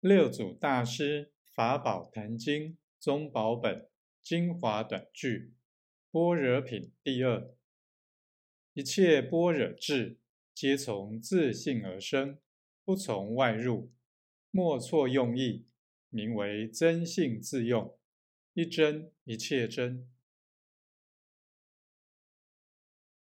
六祖大师法宝坛经宗宝本精华短句般若品第二一切般若智皆从自性而生不从外入莫错用意名为真性自用。一真一切真。